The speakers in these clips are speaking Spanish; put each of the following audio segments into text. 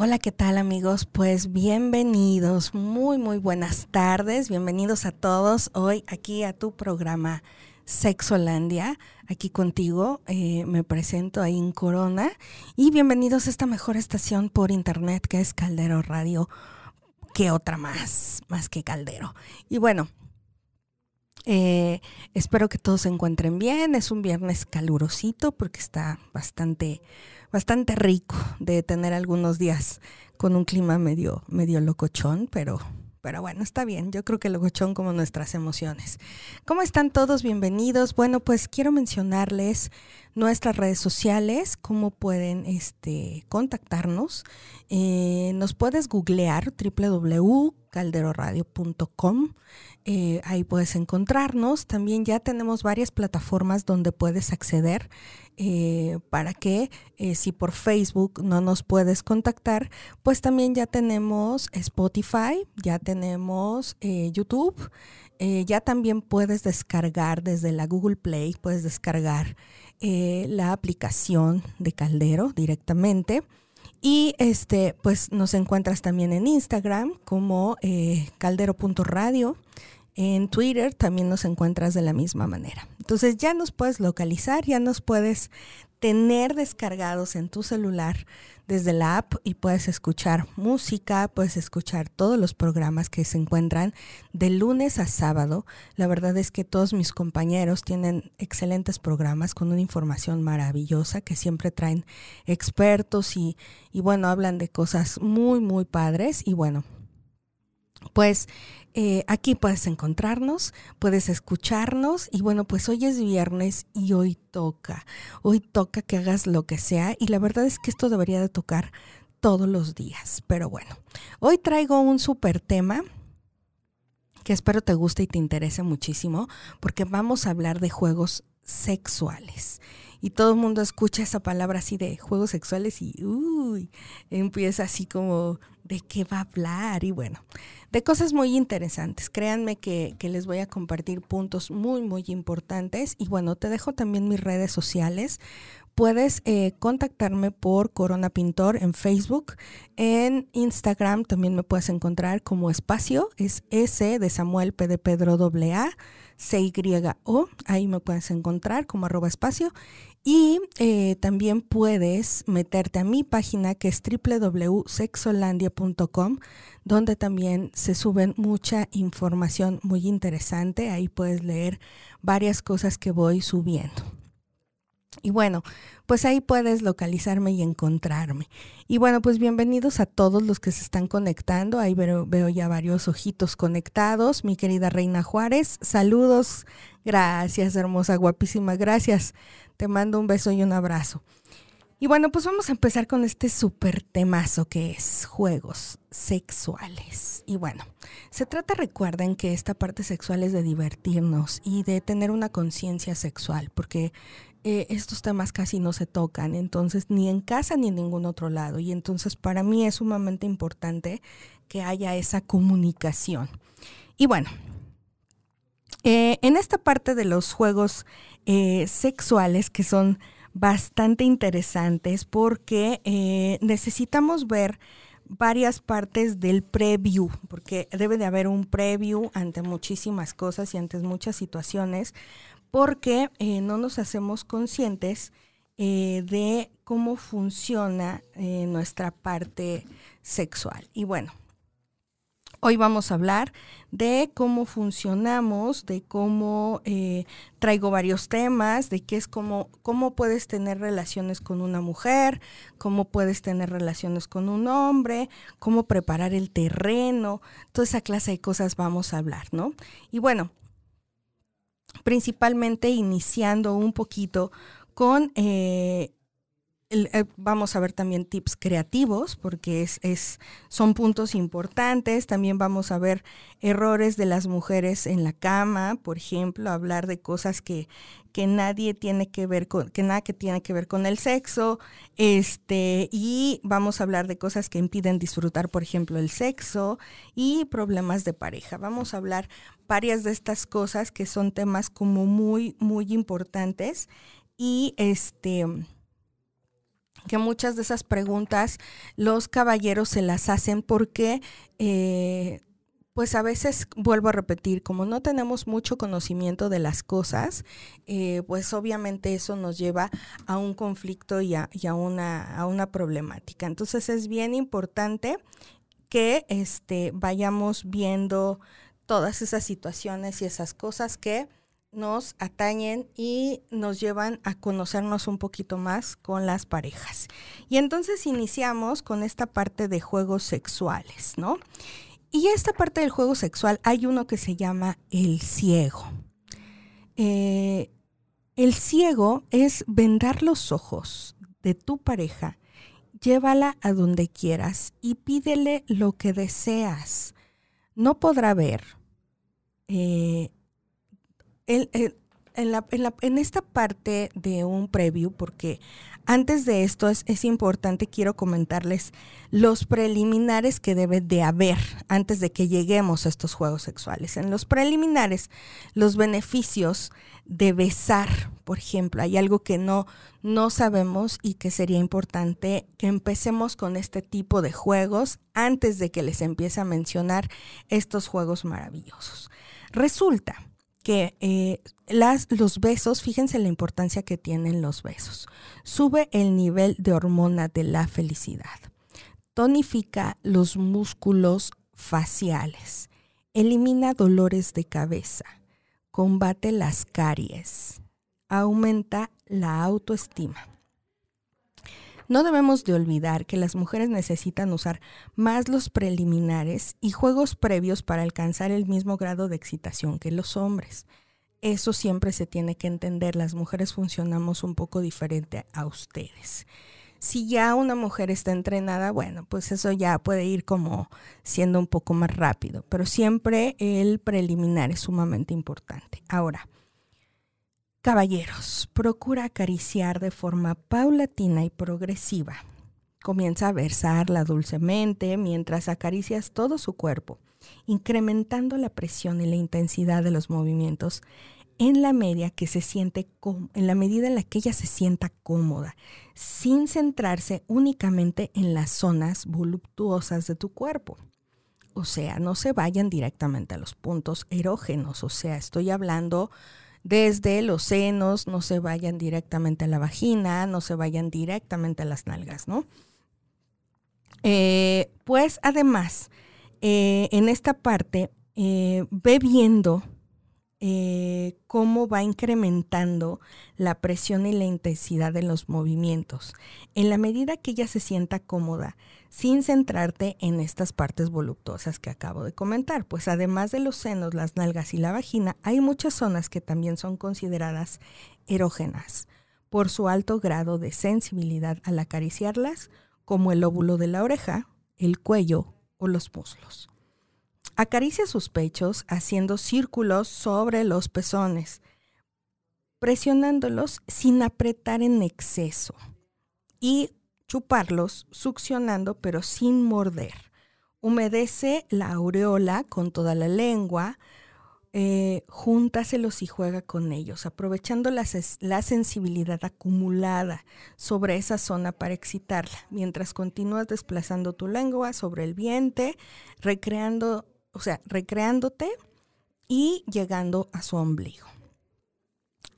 Hola, ¿qué tal amigos? Pues bienvenidos, muy, muy buenas tardes, bienvenidos a todos hoy aquí a tu programa Sexolandia, aquí contigo, eh, me presento ahí en Corona. Y bienvenidos a esta mejor estación por internet que es Caldero Radio, que otra más, más que Caldero. Y bueno, eh, espero que todos se encuentren bien, es un viernes calurosito porque está bastante bastante rico de tener algunos días con un clima medio, medio locochón, pero, pero bueno, está bien. Yo creo que locochón como nuestras emociones. ¿Cómo están todos? Bienvenidos. Bueno, pues quiero mencionarles nuestras redes sociales, cómo pueden este, contactarnos. Eh, nos puedes googlear www.calderoradio.com. Eh, ahí puedes encontrarnos. También ya tenemos varias plataformas donde puedes acceder eh, para que si por Facebook no nos puedes contactar, pues también ya tenemos Spotify, ya tenemos YouTube. ya también puedes descargar desde la Google Play, puedes descargar la aplicación de Caldero directamente. Y este, pues nos encuentras también en Instagram como caldero.radio en Twitter también nos encuentras de la misma manera. Entonces ya nos puedes localizar, ya nos puedes tener descargados en tu celular desde la app y puedes escuchar música, puedes escuchar todos los programas que se encuentran de lunes a sábado. La verdad es que todos mis compañeros tienen excelentes programas con una información maravillosa que siempre traen expertos y, y bueno, hablan de cosas muy, muy padres y bueno, pues eh, aquí puedes encontrarnos, puedes escucharnos y bueno, pues hoy es viernes y hoy toca, hoy toca que hagas lo que sea y la verdad es que esto debería de tocar todos los días, pero bueno, hoy traigo un súper tema que espero te guste y te interese muchísimo porque vamos a hablar de juegos sexuales y todo el mundo escucha esa palabra así de juegos sexuales y uy, empieza así como de qué va a hablar y bueno, de cosas muy interesantes. Créanme que, les voy a compartir puntos muy, muy importantes y bueno, te dejo también mis redes sociales. Puedes eh, contactarme por Corona Pintor en Facebook. En Instagram también me puedes encontrar como espacio, es S de Samuel P de Pedro AA. C-Y-O, ahí me puedes encontrar como arroba espacio. Y eh, también puedes meterte a mi página que es www.sexolandia.com, donde también se suben mucha información muy interesante. Ahí puedes leer varias cosas que voy subiendo. Y bueno, pues ahí puedes localizarme y encontrarme. Y bueno, pues bienvenidos a todos los que se están conectando. Ahí veo, ya varios ojitos conectados. Mi querida Reina Juárez, saludos. Gracias, hermosa, guapísima. Gracias. Te mando un beso y un abrazo. Y bueno, pues vamos a empezar con este súper temazo que es juegos sexuales. Y bueno, se trata, recuerden que esta parte sexual es de divertirnos y de tener una conciencia sexual, porque eh, estos temas casi no se tocan, entonces ni en casa ni en ningún otro lado. Y entonces para mí es sumamente importante que haya esa comunicación. Y bueno, eh, en esta parte de los juegos eh, sexuales que son bastante interesantes porque necesitamos ver varias partes del preview, porque debe de haber un preview ante muchísimas cosas y ante muchas situaciones, porque eh, no nos hacemos conscientes de cómo funciona nuestra parte sexual. Y bueno, Hoy vamos a hablar de cómo funcionamos, de cómo eh, traigo varios temas, de qué es cómo, cómo puedes tener relaciones con una mujer, cómo puedes tener relaciones con un hombre, cómo preparar el terreno, toda esa clase de cosas vamos a hablar, ¿no? Y bueno, principalmente iniciando un poquito con eh, vamos a ver también tips creativos porque es, es, son puntos importantes. También vamos a ver errores de las mujeres en la cama, por ejemplo, hablar de cosas que, que nadie tiene que ver con, que nada que tiene que ver con el sexo. Este, y vamos a hablar de cosas que impiden disfrutar, por ejemplo, el sexo y problemas de pareja. Vamos a hablar varias de estas cosas que son temas como muy, muy importantes. Y este que muchas de esas preguntas los caballeros se las hacen porque eh, pues a veces vuelvo a repetir, como no tenemos mucho conocimiento de las cosas, eh, pues obviamente eso nos lleva a un conflicto y, a, una, a una problemática. Entonces es bien importante que este, vayamos viendo todas esas situaciones y esas cosas que nos atañen y nos llevan a conocernos un poquito más con las parejas. Y entonces iniciamos con esta parte de juegos sexuales, ¿no? Y esta parte del juego sexual hay uno que se llama el ciego. Eh, el ciego es vendar los ojos de tu pareja, llévala a donde quieras y pídele lo que deseas. No podrá ver. Eh, en, esta parte de un preview, porque antes de esto es, es, importante, quiero comentarles los preliminares que debe de haber antes de que lleguemos a estos juegos sexuales. En los preliminares, los beneficios de besar, por ejemplo, hay algo que no, no sabemos y que sería importante que empecemos con este tipo de juegos antes de que les empiece a mencionar estos juegos maravillosos. Resulta que eh, las, los besos, fíjense la importancia que tienen los besos. Sube el nivel de hormona de la felicidad. Tonifica los músculos faciales. Elimina dolores de cabeza. Combate las caries. Aumenta la autoestima. No debemos de olvidar que las mujeres necesitan usar más los preliminares y juegos previos para alcanzar el mismo grado de excitación que los hombres. Eso siempre se tiene que entender, las mujeres funcionamos un poco diferente a ustedes. Si ya una mujer está entrenada, bueno, pues eso ya puede ir como siendo un poco más rápido, pero siempre el preliminar es sumamente importante. Ahora, Caballeros, procura acariciar de forma paulatina y progresiva. Comienza a versarla dulcemente mientras acaricias todo su cuerpo, incrementando la presión y la intensidad de los movimientos en la que se siente en la medida en la que ella se sienta cómoda, sin centrarse únicamente en las zonas voluptuosas de tu cuerpo. O sea, no se vayan directamente a los puntos erógenos, o sea, estoy hablando desde los senos, no se vayan directamente a la vagina, no se vayan directamente a las nalgas, ¿no? Eh, pues además, eh, en esta parte, eh, ve viendo cómo va incrementando la presión y la intensidad de los movimientos. En la medida que ella se sienta cómoda, sin centrarte en estas partes voluptuosas que acabo de comentar, pues además de los senos, las nalgas y la vagina, hay muchas zonas que también son consideradas erógenas por su alto grado de sensibilidad al acariciarlas, como el óvulo de la oreja, el cuello o los muslos. Acaricia sus pechos haciendo círculos sobre los pezones, presionándolos sin apretar en exceso y chuparlos succionando pero sin morder. Humedece la aureola con toda la lengua, eh, júntaselos y juega con ellos, aprovechando la, la, sensibilidad acumulada sobre esa zona para excitarla, mientras continúas desplazando tu lengua sobre el vientre, recreando, o sea, recreándote y llegando a su ombligo.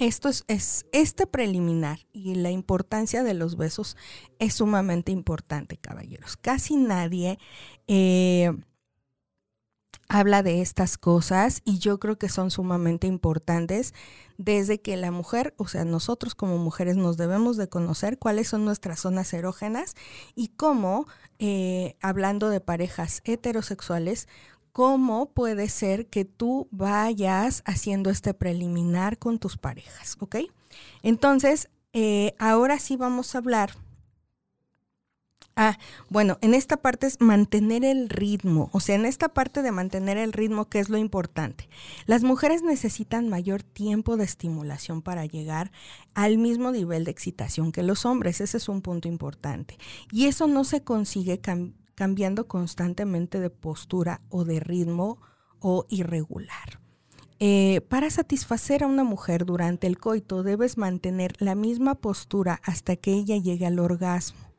Esto es, este preliminar y la importancia de los besos es sumamente importante, caballeros. Casi nadie eh, habla de estas cosas y yo creo que son sumamente importantes desde que la mujer, o sea, nosotros como mujeres nos debemos de conocer cuáles son nuestras zonas erógenas y cómo, eh, hablando de parejas heterosexuales, cómo puede ser que tú vayas haciendo este preliminar con tus parejas, ¿ok? Entonces, eh, ahora sí vamos a hablar. Ah, bueno, en esta parte es mantener el ritmo, o sea, en esta parte de mantener el ritmo, ¿qué es lo importante? Las mujeres necesitan mayor tiempo de estimulación para llegar al mismo nivel de excitación que los hombres, ese es un punto importante. Y eso no se consigue cambiando constantemente de postura o de ritmo o irregular. Eh, para satisfacer a una mujer durante el coito debes mantener la misma postura hasta que ella llegue al orgasmo,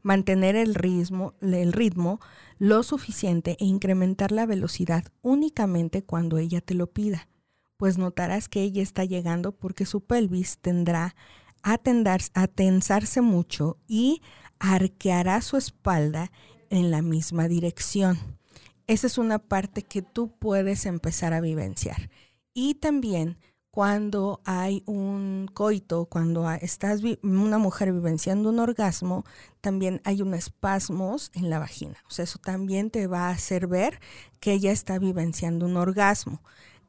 mantener el ritmo, el ritmo lo suficiente e incrementar la velocidad únicamente cuando ella te lo pida, pues notarás que ella está llegando porque su pelvis tendrá a, a tensarse mucho y arqueará su espalda en la misma dirección. Esa es una parte que tú puedes empezar a vivenciar. Y también cuando hay un coito, cuando estás una mujer vivenciando un orgasmo, también hay un espasmos en la vagina. O sea, eso también te va a hacer ver que ella está vivenciando un orgasmo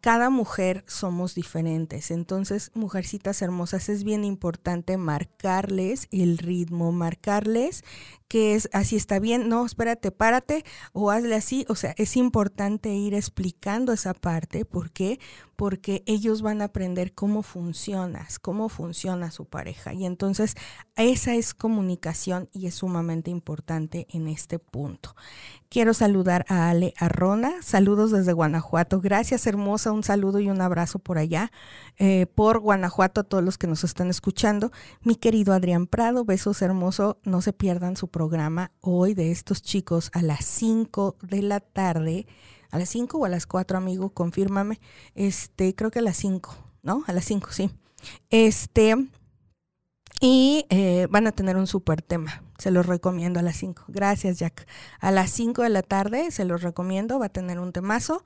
cada mujer somos diferentes. Entonces, mujercitas hermosas, es bien importante marcarles el ritmo, marcarles que es así está bien, no, espérate, párate o hazle así. O sea, es importante ir explicando esa parte. ¿Por qué? Porque ellos van a aprender cómo funcionas, cómo funciona su pareja. Y entonces, esa es comunicación y es sumamente importante en este punto. Quiero saludar a Ale Arrona. Saludos desde Guanajuato. Gracias, hermosa. Un saludo y un abrazo por allá, eh, por Guanajuato, a todos los que nos están escuchando. Mi querido Adrián Prado, besos hermoso. No se pierdan su programa hoy de estos chicos a las 5 de la tarde. A las 5 o a las 4, amigo, confírmame. Este, creo que a las 5, ¿no? A las 5, sí. Este, y eh, van a tener un súper tema. Se los recomiendo a las 5. Gracias, Jack. A las 5 de la tarde se los recomiendo. Va a tener un temazo.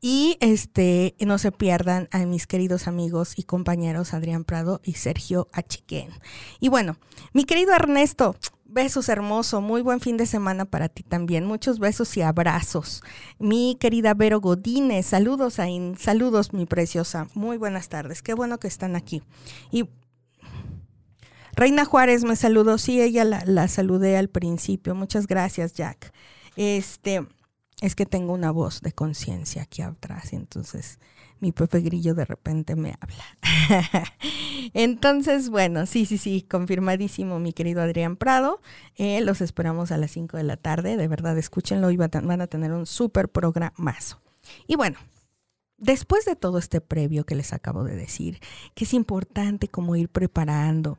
Y este, no se pierdan a mis queridos amigos y compañeros Adrián Prado y Sergio Achiquén. Y bueno, mi querido Ernesto, besos hermoso, muy buen fin de semana para ti también. Muchos besos y abrazos. Mi querida Vero Godínez, saludos a saludos mi preciosa. Muy buenas tardes. Qué bueno que están aquí. Y Reina Juárez me saludó, sí, ella la, saludé al principio. Muchas gracias, Jack. Este, es que tengo una voz de conciencia aquí atrás, entonces mi Pepe Grillo de repente me habla. entonces, bueno, sí, sí, sí, confirmadísimo, mi querido Adrián Prado. Eh, los esperamos a las 5 de la tarde, de verdad, escúchenlo y van a tener un súper programazo. Y bueno, después de todo este previo que les acabo de decir, que es importante como ir preparando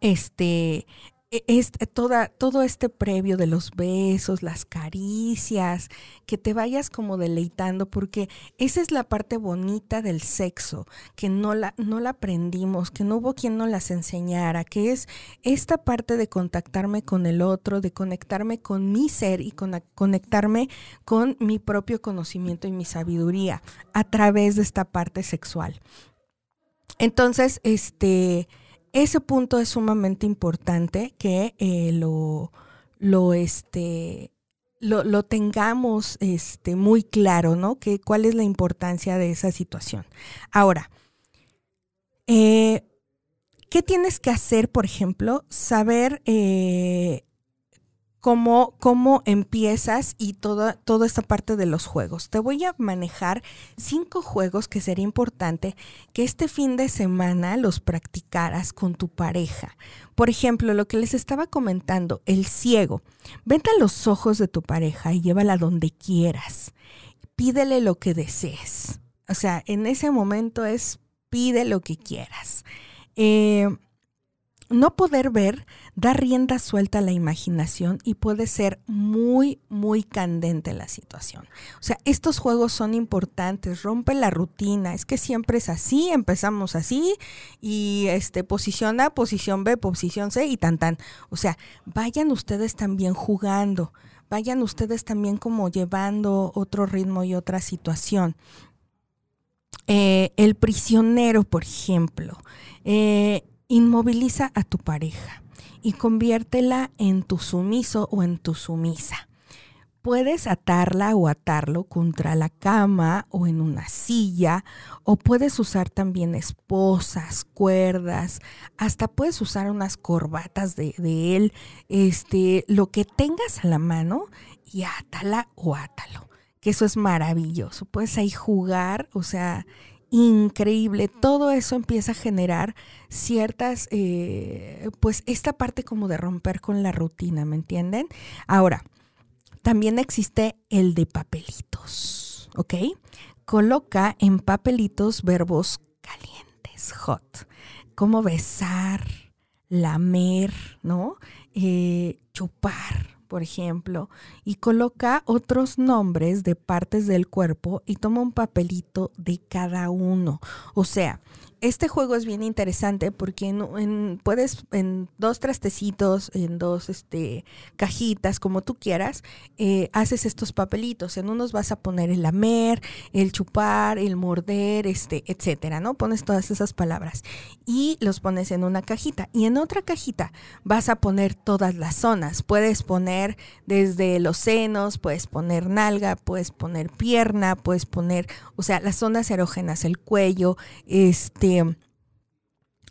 este, es toda, todo este previo de los besos, las caricias, que te vayas como deleitando, porque esa es la parte bonita del sexo, que no la, no la aprendimos, que no hubo quien nos las enseñara, que es esta parte de contactarme con el otro, de conectarme con mi ser y con, conectarme con mi propio conocimiento y mi sabiduría a través de esta parte sexual. Entonces, este ese punto es sumamente importante que eh, lo, lo, este, lo, tengamos este, muy claro, ¿no? Que, ¿Cuál es la importancia de esa situación? Ahora, eh, ¿qué tienes que hacer, por ejemplo? Saber eh, cómo, cómo empiezas y toda, toda esta parte de los juegos. Te voy a manejar cinco juegos que sería importante que este fin de semana los practicaras con tu pareja. Por ejemplo, lo que les estaba comentando, el ciego. Vente a los ojos de tu pareja y llévala donde quieras. Pídele lo que desees. O sea, en ese momento es pide lo que quieras. Eh, no poder ver da rienda suelta a la imaginación y puede ser muy, muy candente la situación. O sea, estos juegos son importantes, rompe la rutina, es que siempre es así, empezamos así y este posición A, posición B, posición C y tan tan. O sea, vayan ustedes también jugando, vayan ustedes también como llevando otro ritmo y otra situación. Eh, el prisionero, por ejemplo. Eh, Inmoviliza a tu pareja y conviértela en tu sumiso o en tu sumisa. Puedes atarla o atarlo contra la cama o en una silla, o puedes usar también esposas, cuerdas, hasta puedes usar unas corbatas de, él, este, lo que tengas a la mano y átala o átalo, que eso es maravilloso. Puedes ahí jugar, o sea, increíble. Todo eso empieza a generar ciertas, eh, pues esta parte como de romper con la rutina, ¿me entienden? Ahora, también existe el de papelitos, ¿ok? coloca en papelitos verbos calientes, hot, como besar, lamer, ¿no? Eh, chupar, por ejemplo, y coloca otros nombres de partes del cuerpo y toma un papelito de cada uno. O sea, este juego es bien interesante porque en, puedes en dos trastecitos, en dos este, cajitas, como tú quieras, eh, haces estos papelitos. En unos vas a poner el lamer, el chupar, el morder, este, etcétera, ¿no? Pones todas esas palabras y los pones en una cajita. Y en otra cajita vas a poner todas las zonas. Puedes poner desde los senos, puedes poner nalga, puedes poner pierna, puedes poner, o sea, las zonas erógenas, el cuello, este este,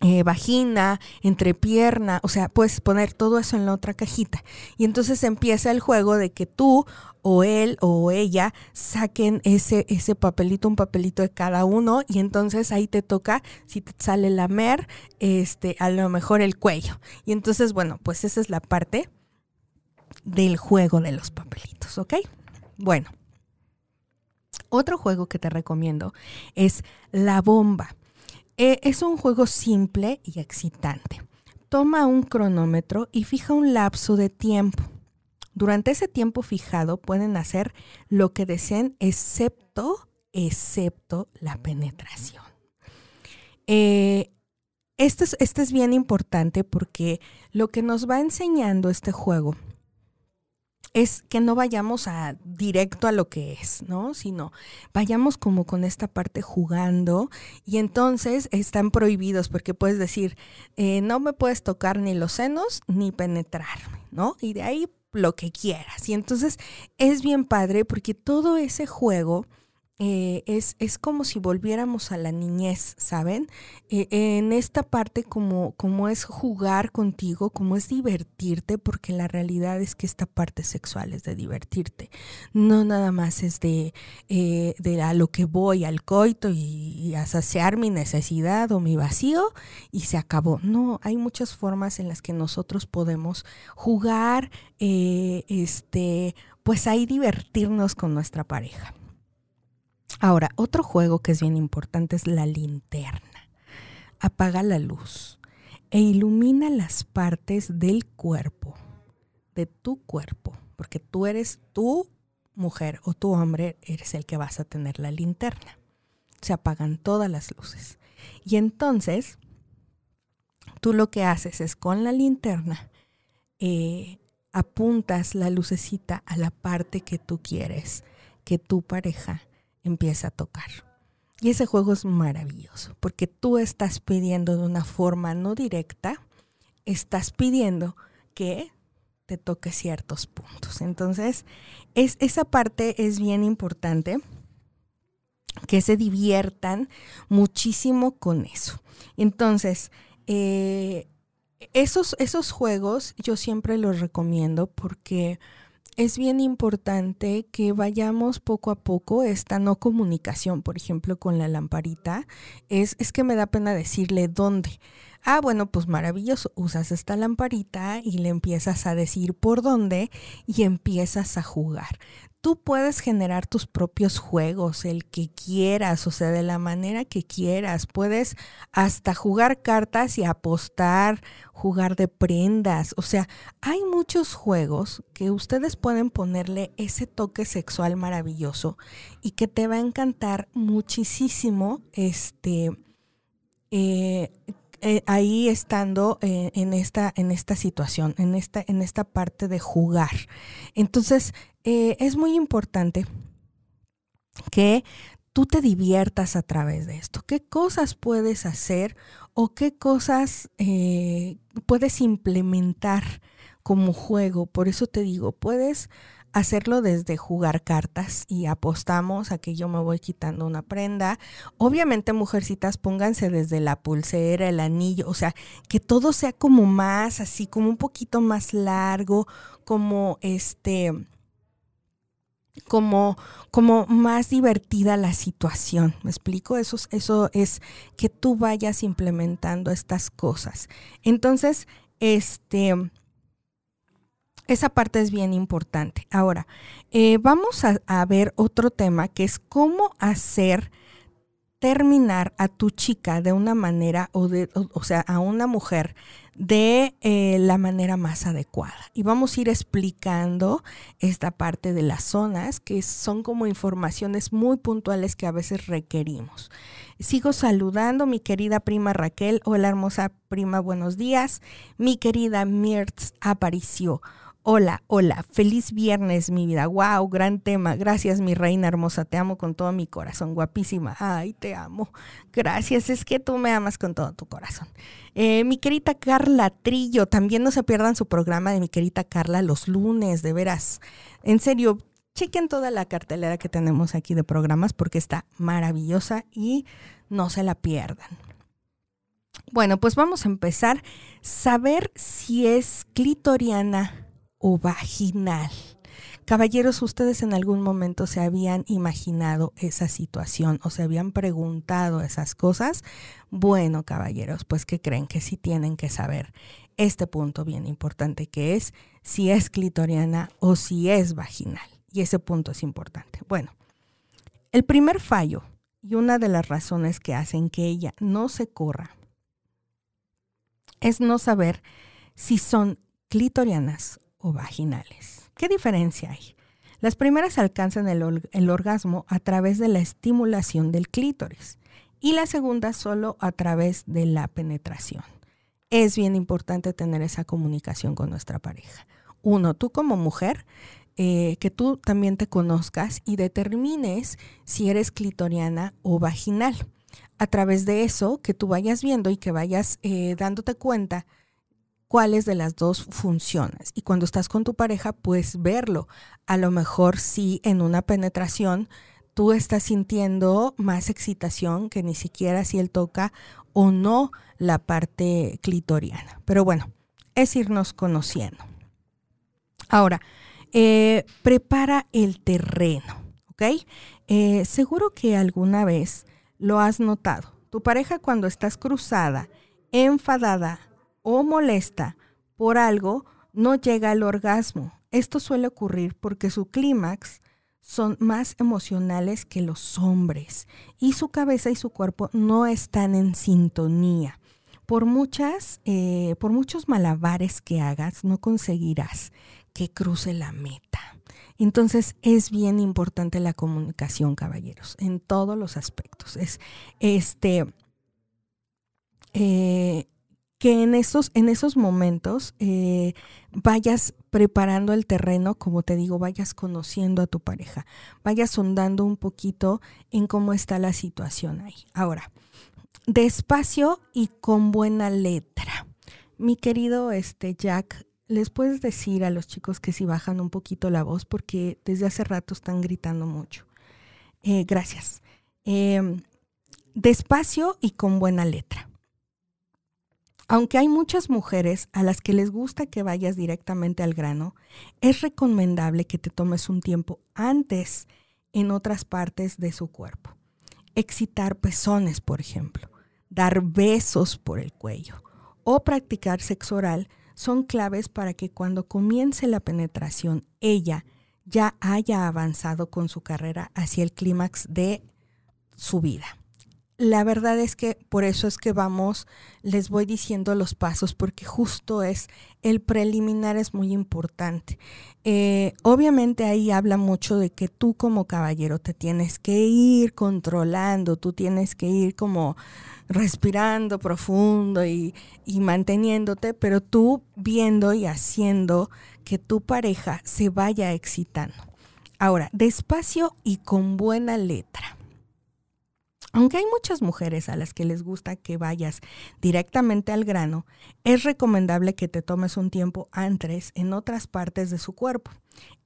eh, vagina, entrepierna, o sea, puedes poner todo eso en la otra cajita. Y entonces empieza el juego de que tú o él o ella saquen ese, ese papelito, un papelito de cada uno, y entonces ahí te toca, si te sale la mer, este, a lo mejor el cuello. Y entonces, bueno, pues esa es la parte del juego de los papelitos, ¿ok? Bueno. Otro juego que te recomiendo es la bomba. Eh, es un juego simple y excitante. Toma un cronómetro y fija un lapso de tiempo. Durante ese tiempo fijado pueden hacer lo que deseen excepto, excepto la penetración. Eh, este, este es bien importante porque lo que nos va enseñando este juego es que no vayamos a directo a lo que es, ¿no? Sino vayamos como con esta parte jugando y entonces están prohibidos porque puedes decir, eh, no me puedes tocar ni los senos ni penetrarme, ¿no? Y de ahí lo que quieras. Y entonces es bien padre porque todo ese juego eh, es, es, como si volviéramos a la niñez, ¿saben? Eh, en esta parte como, como es jugar contigo, como es divertirte, porque la realidad es que esta parte sexual es de divertirte, no nada más es de, eh, de a lo que voy al coito y, a saciar mi necesidad o mi vacío y se acabó. No, hay muchas formas en las que nosotros podemos jugar, este, pues ahí divertirnos con nuestra pareja. Ahora, otro juego que es bien importante es la linterna. Apaga la luz e ilumina las partes del cuerpo, de tu cuerpo, porque tú eres tu mujer o tu hombre, eres el que vas a tener la linterna. Se apagan todas las luces. Y entonces, tú lo que haces es con la linterna, eh, apuntas la lucecita a la parte que tú quieres que tu pareja empieza a tocar. Y ese juego es maravilloso porque tú estás pidiendo de una forma no directa, estás pidiendo que te toque ciertos puntos. Entonces, es, esa parte es bien importante, que se diviertan muchísimo con eso. Entonces, eh, esos, esos juegos yo siempre los recomiendo porque es bien importante que vayamos poco a poco esta no comunicación, por ejemplo, con la lamparita. Es, es que me da pena decirle dónde. Ah, bueno, pues maravilloso. Usas esta lamparita y le empiezas a decir por dónde y empiezas a jugar tú puedes generar tus propios juegos, el que quieras, o sea, de la manera que quieras. Puedes hasta jugar cartas y apostar, jugar de prendas. O sea, hay muchos juegos que ustedes pueden ponerle ese toque sexual maravilloso y que te va a encantar muchísimo este eh, eh, ahí estando eh, en, esta, en esta situación, en esta, en esta parte de jugar. Entonces, eh, es muy importante que tú te diviertas a través de esto. ¿Qué cosas puedes hacer o qué cosas puedes implementar como juego? Por eso te digo, puedes hacerlo desde jugar cartas y apostamos a que yo me voy quitando una prenda. Obviamente, mujercitas, pónganse desde la pulsera, el anillo, o sea, que todo sea como más así, como un poquito más largo, como este como, como más divertida la situación. ¿Me explico? Eso, eso es que tú vayas implementando estas cosas. Entonces, este, Esa parte es bien importante. Ahora, eh, vamos a, ver otro tema que es cómo hacer terminar a tu chica de una manera, o, de, o, sea, a una mujer de eh, la manera más adecuada. Y vamos a ir explicando esta parte de las zonas, que son como informaciones muy puntuales que a veces requerimos. Sigo saludando mi querida prima Raquel. Hola hermosa prima, buenos días. Mi querida Mirtz apareció. Hola, hola, feliz viernes, mi vida. Wow, gran tema. Gracias, mi reina hermosa. Te amo con todo mi corazón, guapísima. Ay, te amo. Gracias, es que tú me amas con todo tu corazón. Eh, mi querida Carla Trillo, también no se pierdan su programa de mi querida Carla los lunes, de veras. En serio, chequen toda la cartelera que tenemos aquí de programas porque está maravillosa y no se la pierdan. Bueno, pues vamos a empezar. Saber si es clitoriana o vaginal. Caballeros, ¿ustedes en algún momento se habían imaginado esa situación o se habían preguntado esas cosas? Bueno, caballeros, pues que creen que sí tienen que saber este punto bien importante que es si es clitoriana o si es vaginal. Y ese punto es importante. Bueno, el primer fallo y una de las razones que hacen que ella no se corra es no saber si son clitorianas vaginales. ¿Qué diferencia hay? Las primeras alcanzan el, orgasmo a través de la estimulación del clítoris y la segunda solo a través de la penetración. Es bien importante tener esa comunicación con nuestra pareja. Uno, tú como mujer, eh, que tú también te conozcas y determines si eres clitoriana o vaginal. A través de eso, que tú vayas viendo y que vayas eh, dándote cuenta cuáles de las dos funcionas. Y cuando estás con tu pareja, puedes verlo. A lo mejor si en una penetración tú estás sintiendo más excitación que ni siquiera si él toca o no la parte clitoriana. Pero bueno, es irnos conociendo. Ahora, eh, prepara el terreno, ¿ok? Eh, seguro que alguna vez lo has notado. Tu pareja cuando estás cruzada, enfadada, o molesta por algo, no llega al orgasmo. Esto suele ocurrir porque su clímax son más emocionales que los hombres y su cabeza y su cuerpo no están en sintonía. Por muchas, eh, por muchos malabares que hagas, no conseguirás que cruce la meta. Entonces es bien importante la comunicación, caballeros, en todos los aspectos. Es este eh, que en esos, en esos momentos eh, vayas preparando el terreno, como te digo, vayas conociendo a tu pareja, vayas sondando un poquito en cómo está la situación ahí. Ahora, despacio y con buena letra. Mi querido este, Jack, ¿les puedes decir a los chicos que si bajan un poquito la voz? Porque desde hace rato están gritando mucho. Eh, gracias. Em, despacio y con buena letra. Aunque hay muchas mujeres a las que les gusta que vayas directamente al grano, es recomendable que te tomes un tiempo antes en otras partes de su cuerpo. Excitar pezones, por ejemplo, dar besos por el cuello. O practicar sexo oral son claves para que cuando comience la penetración ella ya haya avanzado con su carrera hacia el clímax de su vida la verdad es que por eso es que vamos, les voy diciendo los pasos, porque justo es, el preliminar es muy importante. Eh, obviamente ahí habla mucho de que tú como caballero te tienes que ir controlando, tú tienes que ir como respirando profundo y, y manteniéndote, pero tú viendo y haciendo que tu pareja se vaya excitando. Ahora, despacio y con buena letra. Aunque hay muchas mujeres a las que les gusta que vayas directamente al grano, es recomendable que te tomes un tiempo antes en otras partes de su cuerpo.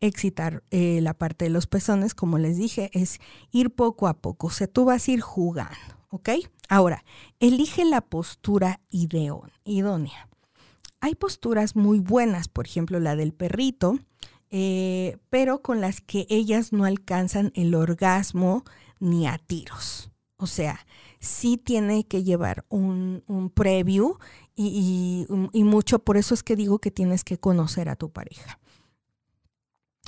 Excitar eh, la parte de los pezones, como les dije, es ir poco a poco. O sea, tú vas a ir jugando, ¿ok? Ahora, elige la postura idónea. Hay posturas muy buenas, por ejemplo, la del perrito, eh, pero con las que ellas no alcanzan el orgasmo ni a tiros. O sea, sí tiene que llevar un, preview y, mucho, por eso es que digo que tienes que conocer a tu pareja.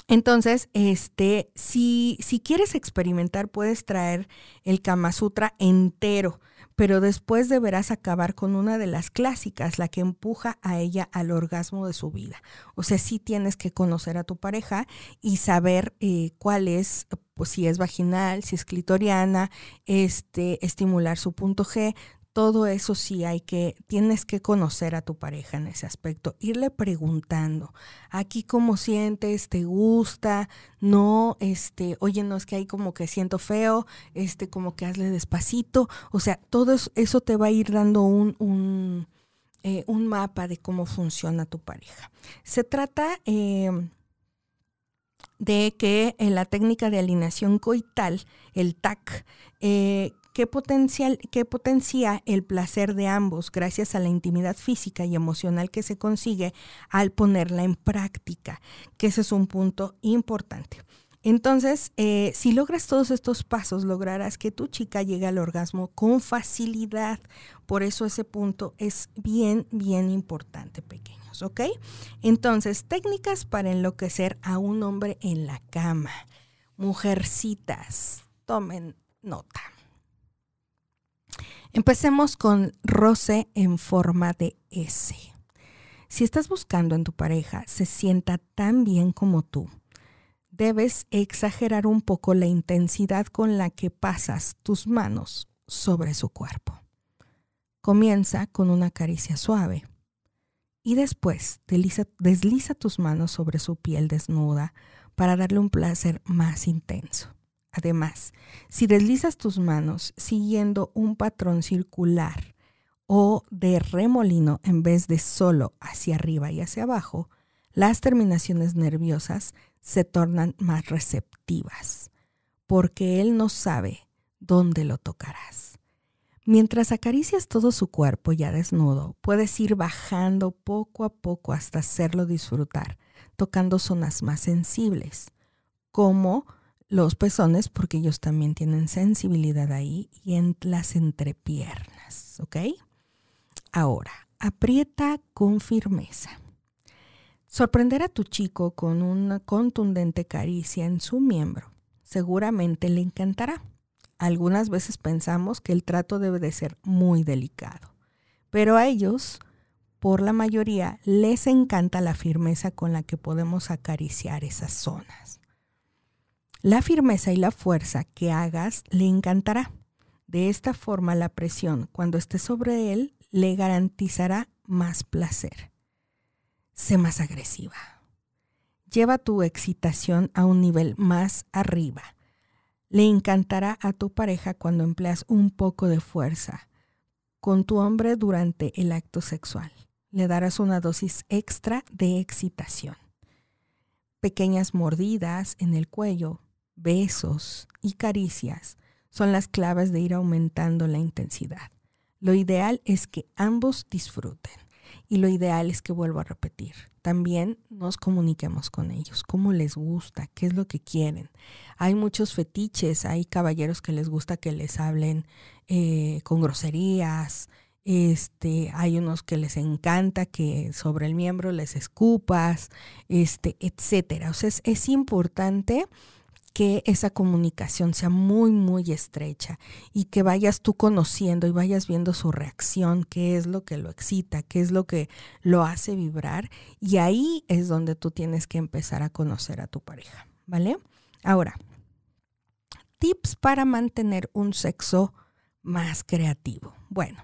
Entonces, este, si, si quieres experimentar, puedes traer el Kama Sutra entero, pero después deberás acabar con una de las clásicas, la que empuja a ella al orgasmo de su vida. O sea, sí tienes que conocer a tu pareja y saber eh, cuál es, pues si es vaginal, si es clitoriana, este, estimular su punto G, todo eso sí hay que, tienes que conocer a tu pareja en ese aspecto, irle preguntando, aquí cómo sientes, te gusta, no, este, oye, no es que hay como que siento feo, este, como que hazle despacito, o sea, todo eso, te va a ir dando un, un, eh, un, mapa de cómo funciona tu pareja. Se trata em, de que en la técnica de alineación coital, el TAC, eh, ¿Qué, potencial, qué potencia el placer de ambos gracias a la intimidad física y emocional que se consigue al ponerla en práctica, que ese es un punto importante. Entonces, eh, si logras todos estos pasos, lograrás que tu chica llegue al orgasmo con facilidad. Por eso ese punto es bien, bien importante, pequeños, ¿ok? Entonces, técnicas para enloquecer a un hombre en la cama. Mujercitas, tomen nota. Empecemos con roce en forma de S. Si estás buscando en tu pareja se sienta tan bien como tú, debes exagerar un poco la intensidad con la que pasas tus manos sobre su cuerpo. Comienza con una caricia suave y después desliza, desliza, tus manos sobre su piel desnuda para darle un placer más intenso. Además, si deslizas tus manos siguiendo un patrón circular o de remolino en vez de solo hacia arriba y hacia abajo, las terminaciones nerviosas se tornan más receptivas, porque él no sabe dónde lo tocarás. Mientras acaricias todo su cuerpo ya desnudo, puedes ir bajando poco a poco hasta hacerlo disfrutar, tocando zonas más sensibles, como los pezones, porque ellos también tienen sensibilidad ahí, y en las entrepiernas, ¿ok? Ahora, aprieta con firmeza. Sorprender a tu chico con una contundente caricia en su miembro seguramente le encantará. Algunas veces pensamos que el trato debe de ser muy delicado, pero a ellos, por la mayoría, les encanta la firmeza con la que podemos acariciar esas zonas. La firmeza y la fuerza que hagas le encantará. De esta forma la presión cuando esté sobre él le garantizará más placer. Sé más agresiva. Lleva tu excitación a un nivel más arriba. Le encantará a tu pareja cuando empleas un poco de fuerza con tu hombre durante el acto sexual. Le darás una dosis extra de excitación. Pequeñas mordidas en el cuello besos y caricias son las claves de ir aumentando la intensidad. Lo ideal es que ambos disfruten y lo ideal es que vuelvo a repetir. También nos comuniquemos con ellos, cómo les gusta, qué es lo que quieren. Hay muchos fetiches, hay caballeros que les gusta que les hablen eh, con groserías, este, hay unos que les encanta que sobre el miembro les escupas, este, etcétera. O sea, es, es importante que esa comunicación sea muy, muy estrecha y que vayas tú conociendo y vayas viendo su reacción, qué es lo que lo excita, qué es lo que lo hace vibrar. Y ahí es donde tú tienes que empezar a conocer a tu pareja, ¿vale? Ahora, tips para mantener un sexo más creativo. Bueno,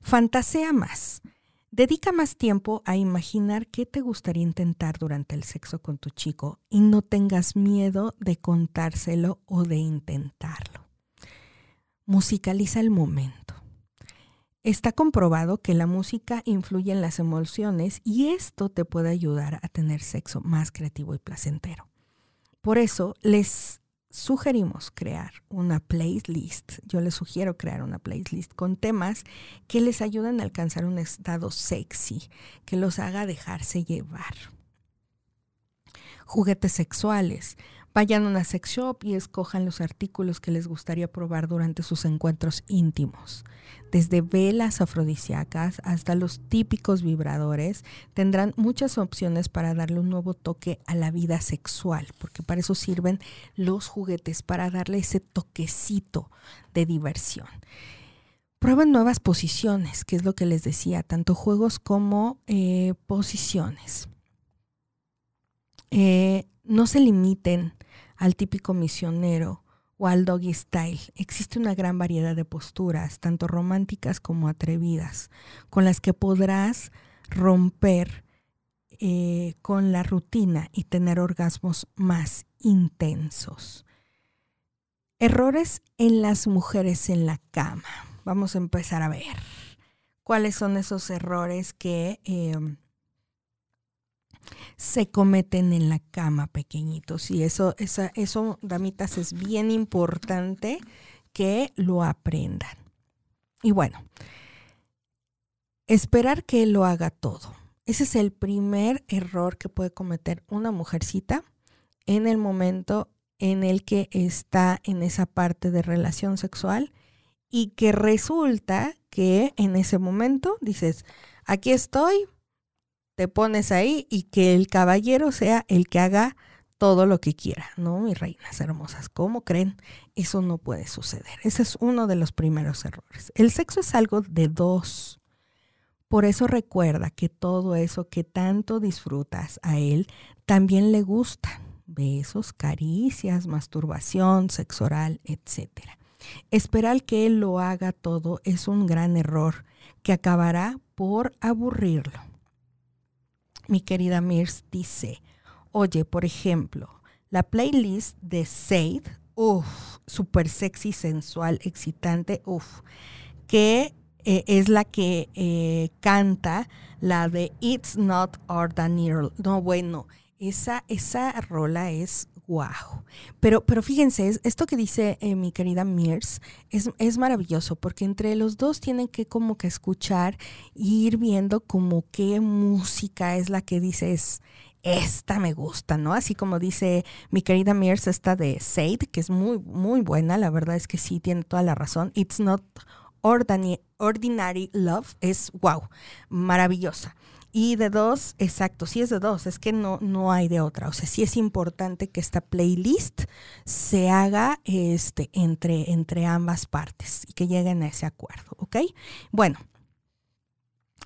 fantasea más. Dedica más tiempo a imaginar qué te gustaría intentar durante el sexo con tu chico y no tengas miedo de contárselo o de intentarlo. Musicaliza el momento. Está comprobado que la música influye en las emociones y esto te puede ayudar a tener sexo más creativo y placentero. Por eso les sugerimos crear una playlist. Yo les sugiero crear una playlist con temas que les ayuden a alcanzar un estado sexy, que los haga dejarse llevar. Juguetes sexuales. Vayan a una sex shop y escojan los artículos que les gustaría probar durante sus encuentros íntimos. Desde velas afrodisíacas hasta los típicos vibradores, tendrán muchas opciones para darle un nuevo toque a la vida sexual, porque para eso sirven los juguetes, para darle ese toquecito de diversión. Prueben nuevas posiciones, que es lo que les decía, tanto juegos como eh, posiciones. Eh, no se limiten al típico misionero o al doggy style. Existe una gran variedad de posturas, tanto románticas como atrevidas, con las que podrás romper eh, con la rutina y tener orgasmos más intensos. Errores en las mujeres en la cama. Vamos a empezar a ver cuáles son esos errores que em, se cometen en la cama pequeñitos. Y eso, eso, damitas, es bien importante que lo aprendan. Y bueno, esperar que lo haga todo. Ese es el primer error que puede cometer una mujercita en el momento en el que está en esa parte de relación sexual y que resulta que en ese momento dices, aquí estoy, te pones ahí y que el caballero sea el que haga todo lo que quiera, ¿no? Mis reinas hermosas, ¿cómo creen? Eso no puede suceder. Ese es uno de los primeros errores. El sexo es algo de dos. Por eso recuerda que todo eso que tanto disfrutas a él también le gusta. Besos, caricias, masturbación, sexo oral, etc. Esperar que él lo haga todo es un gran error que acabará por aburrirlo mi querida Mirs dice, oye, por ejemplo, la playlist de Said, uff, súper sexy, sensual, excitante, uff, que eh, es la que eh, canta la de It's Not Ordinary. No, bueno, esa, esa rola es Wow. Pero, pero fíjense, esto que dice eh, mi querida Mears es, es, maravilloso porque entre los dos tienen que como que escuchar e ir viendo como qué música es la que dices, esta me gusta, ¿no? Así como dice mi querida Mears, esta de Said, que es muy, muy buena, la verdad es que sí, tiene toda la razón. It's not ordinary, ordinary love, es wow, maravillosa. Y de dos, exacto, sí es de dos, es que no, no hay de otra. O sea, sí es importante que esta playlist se haga este, entre, entre ambas partes y que lleguen a ese acuerdo, ¿ok? Bueno,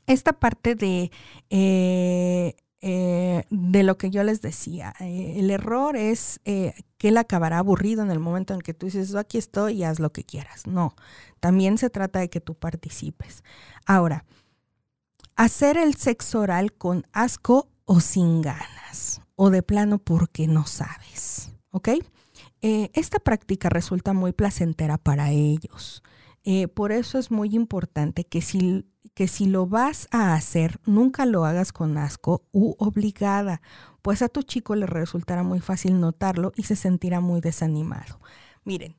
esta parte de, eh, eh, de lo que yo les decía, eh, el error es que él acabará aburrido en el momento en que tú dices, aquí estoy y haz lo que quieras. No, también se trata de que tú participes. Ahora, hacer el sexo oral con asco o sin ganas, o de plano porque no sabes, ¿ok? Eh, esta práctica resulta muy placentera para ellos. Eh, por eso es muy importante que si, que si lo vas a hacer, nunca lo hagas con asco u obligada, pues a tu chico le resultará muy fácil notarlo y se sentirá muy desanimado. Miren,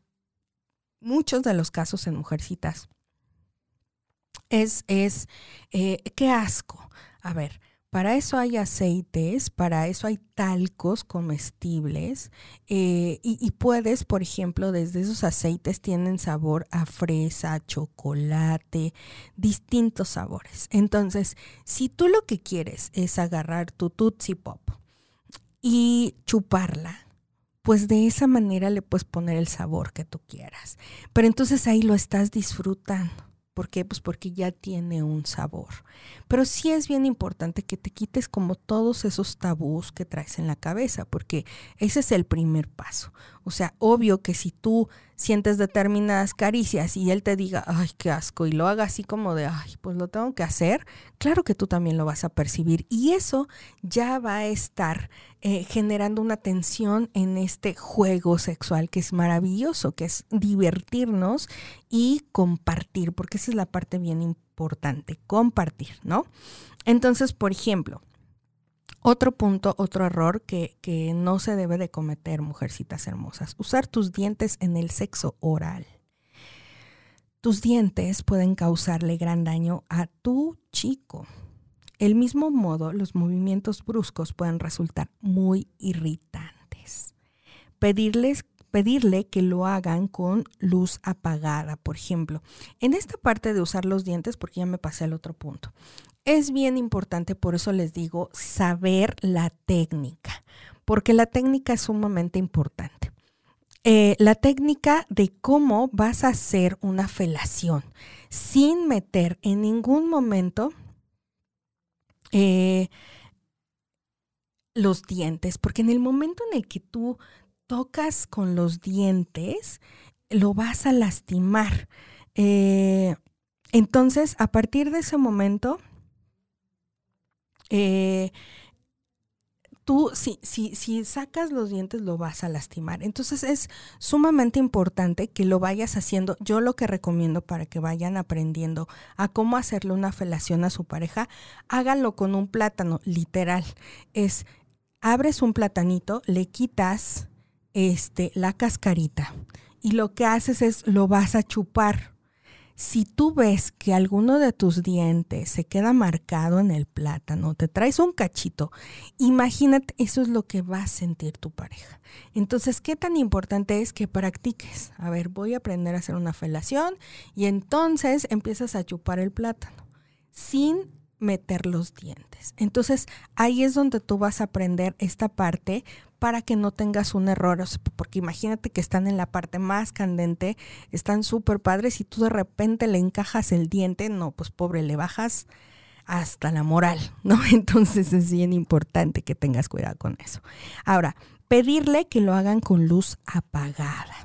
muchos de los casos en mujercitas es, es eh, qué asco. A ver, para eso hay aceites, para eso hay talcos comestibles eh, y, puedes, por ejemplo, desde esos aceites tienen sabor a fresa, chocolate, distintos sabores. Entonces, si tú lo que quieres es agarrar tu Tootsie Pop y chuparla, pues de esa manera le puedes poner el sabor que tú quieras. Pero entonces ahí lo estás disfrutando. ¿Por qué? Pues porque ya tiene un sabor. Pero sí es bien importante que te quites como todos esos tabús que traes en la cabeza, porque ese es el primer paso. O sea, obvio que si tú sientes determinadas caricias y él te diga, ay, qué asco, y lo haga así como de, ay, pues lo tengo que hacer, claro que tú también lo vas a percibir. Y eso ya va a estar eh, generando una tensión en este juego sexual que es maravilloso, que es divertirnos y compartir, porque esa es la parte bien importante, compartir, ¿no? Entonces, por ejemplo, otro punto, otro error que, que no se debe de cometer, mujercitas hermosas, usar tus dientes en el sexo oral. Tus dientes pueden causarle gran daño a tu chico. El mismo modo, los movimientos bruscos pueden resultar muy irritantes. pedirles pedirle que lo hagan con luz apagada, por ejemplo. En esta parte de usar los dientes, porque ya me pasé al otro punto, es bien importante, por eso les digo, saber la técnica, porque la técnica es sumamente importante. Eh, la técnica de cómo vas a hacer una felación sin meter en ningún momento eh, los dientes, porque en el momento en el que tú tocas con los dientes, lo vas a lastimar. Eh, entonces, a partir de ese momento, eh, tú si, si, si sacas los dientes lo vas a lastimar. Entonces es sumamente importante que lo vayas haciendo. Yo lo que recomiendo para que vayan aprendiendo a cómo hacerle una felación a su pareja, háganlo con un plátano, literal. Es, abres un platanito, le quitas este, la cascarita y lo que haces es lo vas a chupar. Si tú ves que alguno de tus dientes se queda marcado en el plátano, te traes un cachito, imagínate, eso es lo que va a sentir tu pareja. Entonces, ¿qué tan importante es que practiques? A ver, voy a aprender a hacer una felación y entonces empiezas a chupar el plátano sin meter los dientes. Entonces, ahí es donde tú vas a aprender esta parte para que no tengas un error, porque imagínate que están en la parte más candente, están súper padres y tú de repente le encajas el diente, no, pues pobre, le bajas hasta la moral, ¿no? Entonces es bien importante que tengas cuidado con eso. Ahora, pedirle que lo hagan con luz apagada.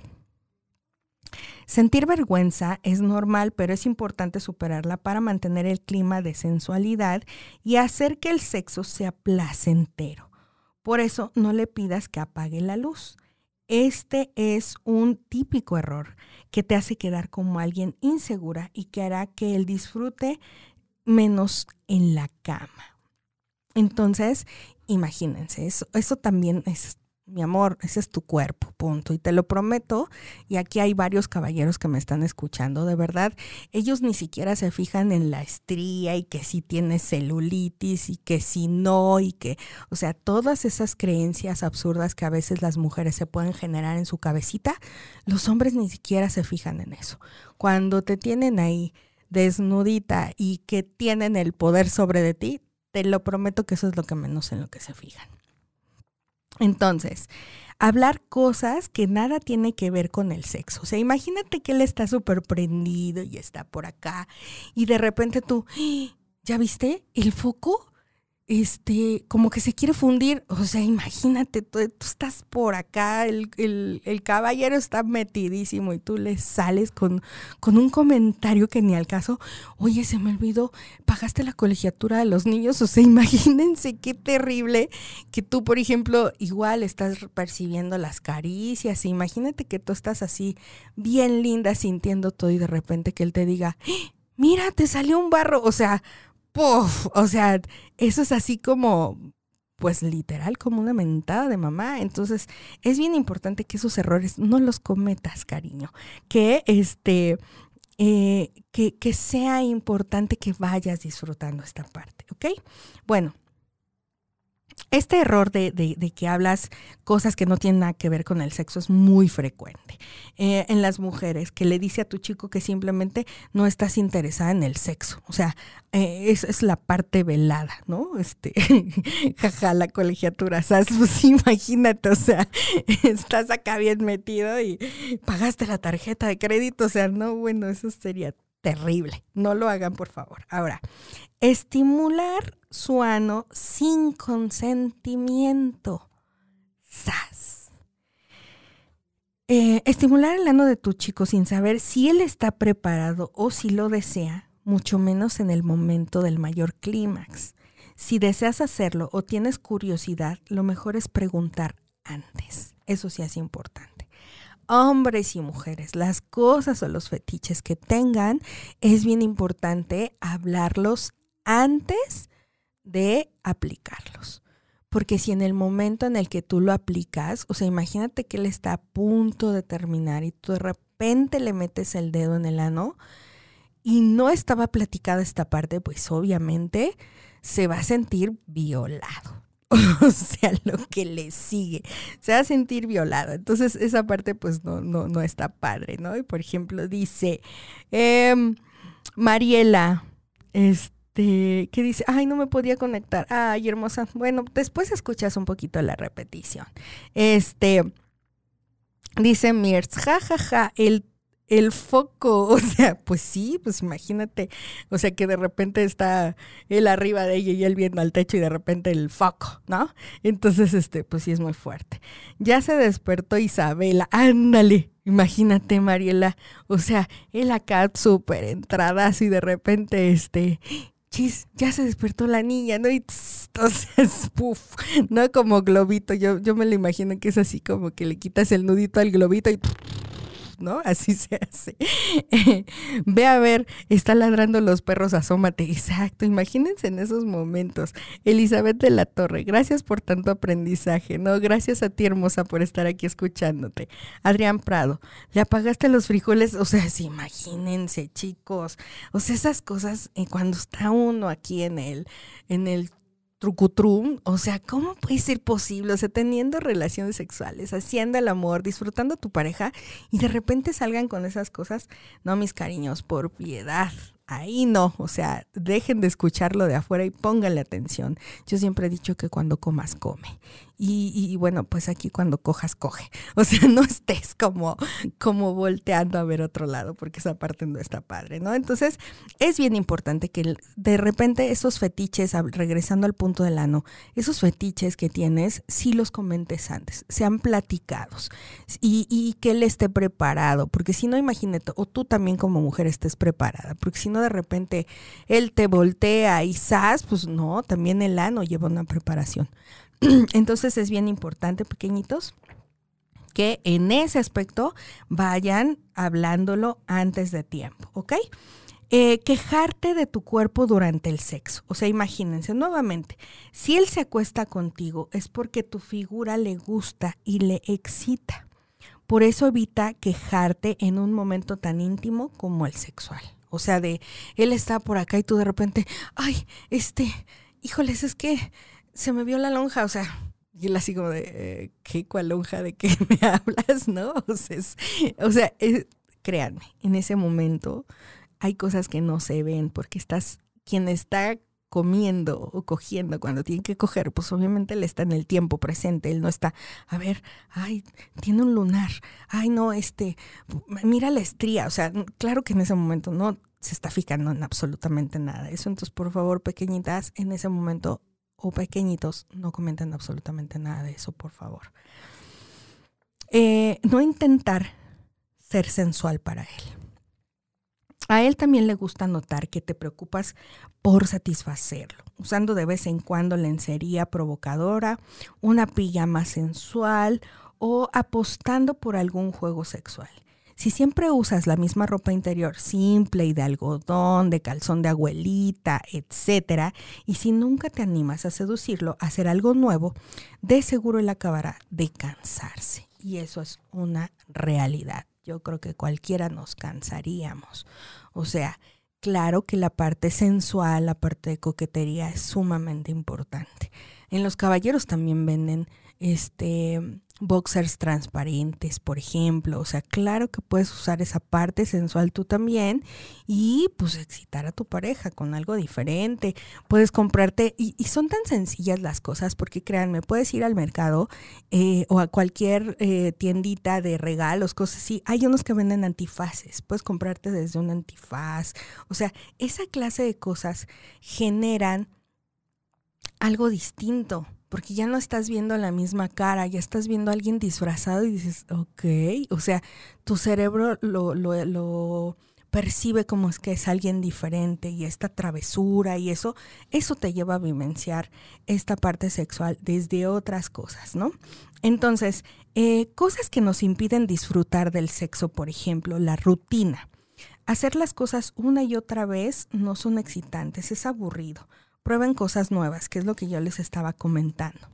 Sentir vergüenza es normal, pero es importante superarla para mantener el clima de sensualidad y hacer que el sexo sea placentero. Por eso no le pidas que apague la luz. Este es un típico error que te hace quedar como alguien insegura y que hará que él disfrute menos en la cama. Entonces, imagínense, eso, eso también es mi amor, ese es tu cuerpo, punto. Y te lo prometo, y aquí hay varios caballeros que me están escuchando, de verdad, ellos ni siquiera se fijan en la estría y que si tienes celulitis y que si no, y que, o sea, todas esas creencias absurdas que a veces las mujeres se pueden generar en su cabecita, los hombres ni siquiera se fijan en eso. Cuando te tienen ahí desnudita y que tienen el poder sobre de ti, te lo prometo que eso es lo que menos en lo que se fijan. Entonces, hablar cosas que nada tiene que ver con el sexo. O sea, imagínate que él está súper prendido y está por acá y de repente tú, ¡Ah! ¿ya viste el foco? Este, como que se quiere fundir. O sea, imagínate, tú, estás por acá, el, caballero está metidísimo y tú le sales con, con un comentario que ni al caso, oye, se me olvidó, pagaste la colegiatura de los niños. O sea, imagínense qué terrible que tú, por ejemplo, igual estás percibiendo las caricias. Imagínate que tú estás así, bien linda, sintiendo todo y de repente que él te diga, ¡Ah! mira, te salió un barro. O sea, ¡puf! O sea, eso es así como, pues literal, como una mentada de mamá. Entonces, es bien importante que esos errores no los cometas, cariño. Que este. Eh, que, que sea importante que vayas disfrutando esta parte, ¿ok? Bueno, este error de, que hablas cosas que no tienen nada que ver con el sexo es muy frecuente eh, en las mujeres, que le dice a tu chico que simplemente no estás interesada en el sexo. O sea, eh, es, la parte velada, ¿no? Este, jaja, la colegiatura, ¿sabes? Pues imagínate, o sea, estás acá bien metido y pagaste la tarjeta de crédito, o sea, no, bueno, eso sería terrible. No lo hagan, por favor. Ahora, estimular su ano sin consentimiento. ¡Sas! Eh, estimular el ano de tu chico sin saber si él está preparado o si lo desea, mucho menos en el momento del mayor clímax. Si deseas hacerlo o tienes curiosidad, lo mejor es preguntar antes. Eso sí es importante hombres y mujeres, las cosas o los fetiches que tengan, es bien importante hablarlos antes de aplicarlos. Porque si en el momento en el que tú lo aplicas, o sea, imagínate que él está a punto de terminar y tú de repente le metes el dedo en el ano y no estaba platicada esta parte, pues obviamente se va a sentir violado. o sea, lo que le sigue. Se va a sentir violado. Entonces, esa parte, pues, no, no, no está padre, ¿no? Y por ejemplo, dice, em, Mariela, este, ¿qué dice? Ay, no me podía conectar. Ay, hermosa. Bueno, después escuchas un poquito la repetición. Este, dice Mirz, jajaja, ja, ja, el el foco, o sea, pues sí, pues imagínate, o sea, que de repente está él arriba de ella y él viendo al techo y de repente el foco, ¿no? Entonces, este, pues sí es muy fuerte. Ya se despertó Isabela, ándale, imagínate, Mariela, o sea, él acá súper entrada y de repente, este, chis, ya se despertó la niña, ¿no? Y entonces, puff, no como globito, yo, yo me lo imagino que es así como que le quitas el nudito al globito y ¿no? Así se hace. Ve a ver, está ladrando los perros, asómate. Exacto, imagínense en esos momentos. Elizabeth de la Torre, gracias por tanto aprendizaje, ¿no? Gracias a ti, hermosa, por estar aquí escuchándote. Adrián Prado, ¿le apagaste los frijoles? O sea, sí, imagínense, chicos. O sea, esas cosas, eh, cuando está uno aquí en el, en el trucutrum, o sea, ¿cómo puede ser posible? O sea, teniendo relaciones sexuales, haciendo el amor, disfrutando a tu pareja y de repente salgan con esas cosas. No, mis cariños, por piedad, ahí no, o sea, dejen de escucharlo de afuera y pónganle atención. Yo siempre he dicho que cuando comas, come. Y, bueno, pues aquí cuando cojas, coge. O sea, no estés como, como volteando a ver otro lado, porque esa parte no está padre, ¿no? Entonces, es bien importante que de repente esos fetiches, regresando al punto del ano, esos fetiches que tienes, sí los comentes antes, sean platicados y, y que él esté preparado, porque si no, imagínate, o tú también como mujer estés preparada, porque si no, de repente él te voltea y sas, pues no, también el ano lleva una preparación. Entonces es bien importante, pequeñitos, que en ese aspecto vayan hablándolo antes de tiempo, ¿ok? Eh, quejarte de tu cuerpo durante el sexo. O sea, imagínense nuevamente, si él se acuesta contigo es porque tu figura le gusta y le excita. Por eso evita quejarte en un momento tan íntimo como el sexual. O sea, de él está por acá y tú de repente, ay, este, híjoles, es que se me vio la lonja, o sea, y él así como de, eh, ¿qué cuál lonja de qué me hablas? ¿No? O sea, créanme, en ese momento hay cosas que no se ven porque estás, quien está comiendo o cogiendo cuando tiene que coger, pues obviamente él está en el tiempo presente, él no está, a ver, ay, tiene un lunar, ay, no, este, mira la estría, o sea, claro que en ese momento no se está fijando en absolutamente nada. Eso entonces, por favor, pequeñitas, en ese momento o pequeñitos, no comenten absolutamente nada de eso, por favor. Eh, no intentar ser sensual para él. A él también le gusta notar que te preocupas por satisfacerlo, usando de vez en cuando lencería provocadora, una pijama sensual o apostando por algún juego sexual. Si siempre usas la misma ropa interior simple y de algodón, de calzón de abuelita, etcétera, y si nunca te animas a seducirlo, a hacer algo nuevo, de seguro él acabará de cansarse. Y eso es una realidad. Yo creo que cualquiera nos cansaríamos. O sea, claro que la parte sensual, la parte de coquetería es sumamente importante. En los caballeros también venden este boxers transparentes, por ejemplo. O sea, claro que puedes usar esa parte sensual tú también y pues excitar a tu pareja con algo diferente. Puedes comprarte, y, son tan sencillas las cosas, porque créanme, puedes ir al mercado eh, o a cualquier eh, tiendita de regalos, cosas así. Hay unos que venden antifaces, puedes comprarte desde un antifaz. O sea, esa clase de cosas generan algo distinto porque ya no estás viendo la misma cara, ya estás viendo a alguien disfrazado y dices, ok, o sea, tu cerebro lo, lo, lo percibe como es que es alguien diferente y esta travesura y eso, eso te lleva a vivenciar esta parte sexual desde otras cosas, ¿no? Entonces, eh, cosas que nos impiden disfrutar del sexo, por ejemplo, la rutina. Hacer las cosas una y otra vez no son excitantes, es aburrido prueben cosas nuevas, que es lo que yo les estaba comentando.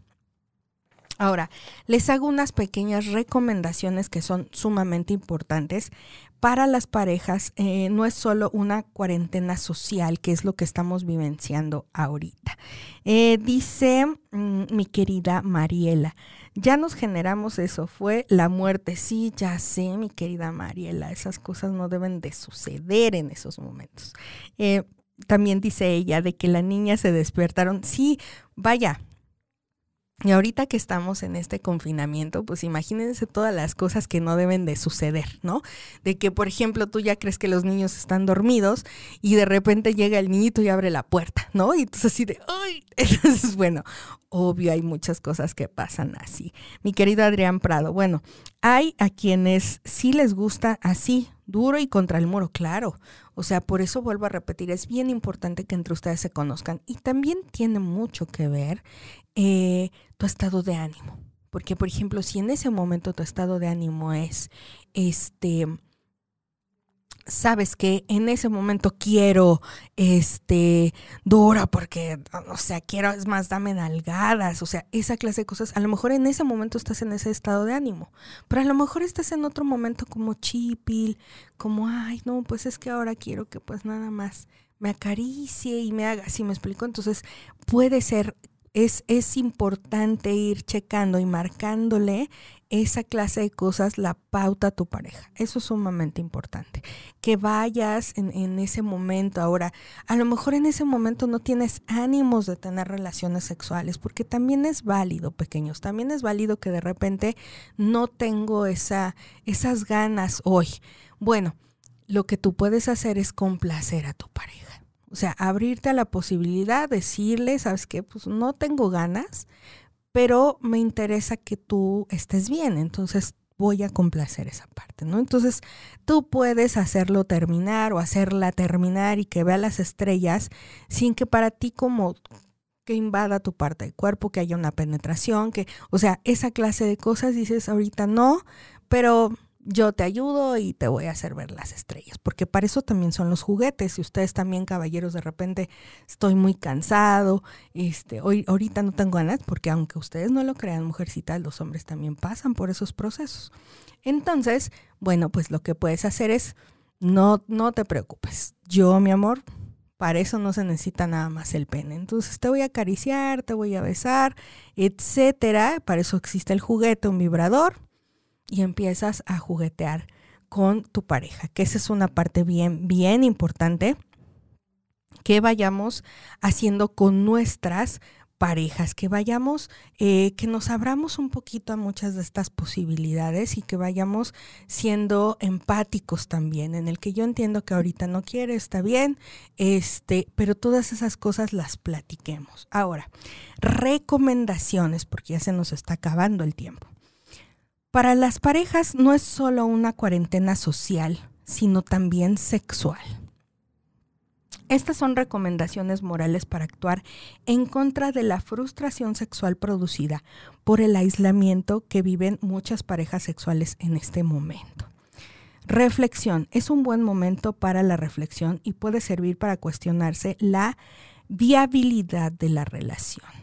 Ahora, les hago unas pequeñas recomendaciones que son sumamente importantes para las parejas. Eh, no es solo una cuarentena social, que es lo que estamos vivenciando ahorita. Eh, dice mm, mi querida Mariela, ya nos generamos eso, fue la muerte. Sí, ya sé, mi querida Mariela, esas cosas no deben de suceder en esos momentos. Eh, también dice ella de que la niña se despertaron. Sí, vaya, y ahorita que estamos en este confinamiento, pues imagínense todas las cosas que no deben de suceder, ¿no? De que, por ejemplo, tú ya crees que los niños están dormidos y de repente llega el niñito y abre la puerta, ¿no? Y entonces así de, ¡ay! Entonces, bueno, obvio hay muchas cosas que pasan así. Mi querido Adrián Prado, bueno, hay a quienes sí les gusta así, duro y contra el muro, claro. O sea, por eso vuelvo a repetir, es bien importante que entre ustedes se conozcan y también tiene mucho que ver eh, tu estado de ánimo. Porque, por ejemplo, si en ese momento tu estado de ánimo es, este, sabes que en ese momento quiero, este, dura porque, o sea, quiero, es más, dame nalgadas, o sea, esa clase de cosas. A lo mejor en ese momento estás en ese estado de ánimo, pero a lo mejor estás en otro momento como chipil, como, ay, no, pues es que ahora quiero que pues nada más me acaricie y me haga, así me explico. Entonces, puede ser es, importante ir checando y marcándole esa clase de cosas, la pauta tu pareja. Eso es sumamente importante. Que vayas en, en, ese momento. Ahora, a lo mejor en ese momento no tienes ánimos de tener relaciones sexuales, porque también es válido, pequeños. También es válido que de repente no tengo esa, esas ganas hoy. Bueno, lo que tú puedes hacer es complacer a tu pareja. O sea, abrirte a la posibilidad, decirle, sabes qué, pues no tengo ganas, pero me interesa que tú estés bien, entonces voy a complacer esa parte, ¿no? Entonces tú puedes hacerlo terminar o hacerla terminar y que vea las estrellas sin que para ti como que invada tu parte del cuerpo, que haya una penetración, que, o sea, esa clase de cosas dices ahorita no, pero yo te ayudo y te voy a hacer ver las estrellas, porque para eso también son los juguetes. Y ustedes también, caballeros, de repente estoy muy cansado, este, hoy, ahorita no tengo ganas, porque aunque ustedes no lo crean, mujercitas, los hombres también pasan por esos procesos. Entonces, bueno, pues lo que puedes hacer es, no, no te preocupes. Yo, mi amor, para eso no se necesita nada más el pene. Entonces te voy a acariciar, te voy a besar, etcétera. Para eso existe el juguete, un vibrador y empiezas a juguetear con tu pareja, que esa es una parte bien, bien importante que vayamos haciendo con nuestras parejas, que vayamos, eh, que nos abramos un poquito a muchas de estas posibilidades y que vayamos siendo empáticos también, en el que yo entiendo que ahorita no quiere, está bien, este, pero todas esas cosas las platiquemos. Ahora, recomendaciones, porque ya se nos está acabando el tiempo. Para las parejas no es solo una cuarentena social, sino también sexual. Estas son recomendaciones morales para actuar en contra de la frustración sexual producida por el aislamiento que viven muchas parejas sexuales en este momento. Reflexión. Es un buen momento para la reflexión y puede servir para cuestionarse la viabilidad de la relación.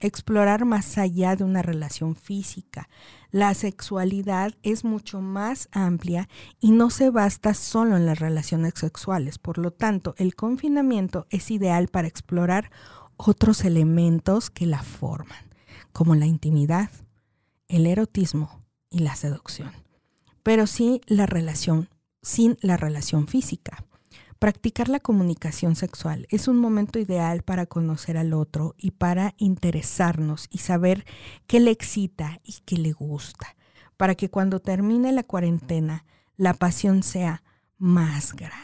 Explorar más allá de una relación física, la sexualidad es mucho más amplia y no se basta solo en las relaciones sexuales. Por lo tanto, el confinamiento es ideal para explorar otros elementos que la forman, como la intimidad, el erotismo y la seducción. Pero sí la relación, sin la relación física. Practicar la comunicación sexual es un momento ideal para conocer al otro y para interesarnos y saber qué le excita y qué le gusta, para que cuando termine la cuarentena la pasión sea más grande.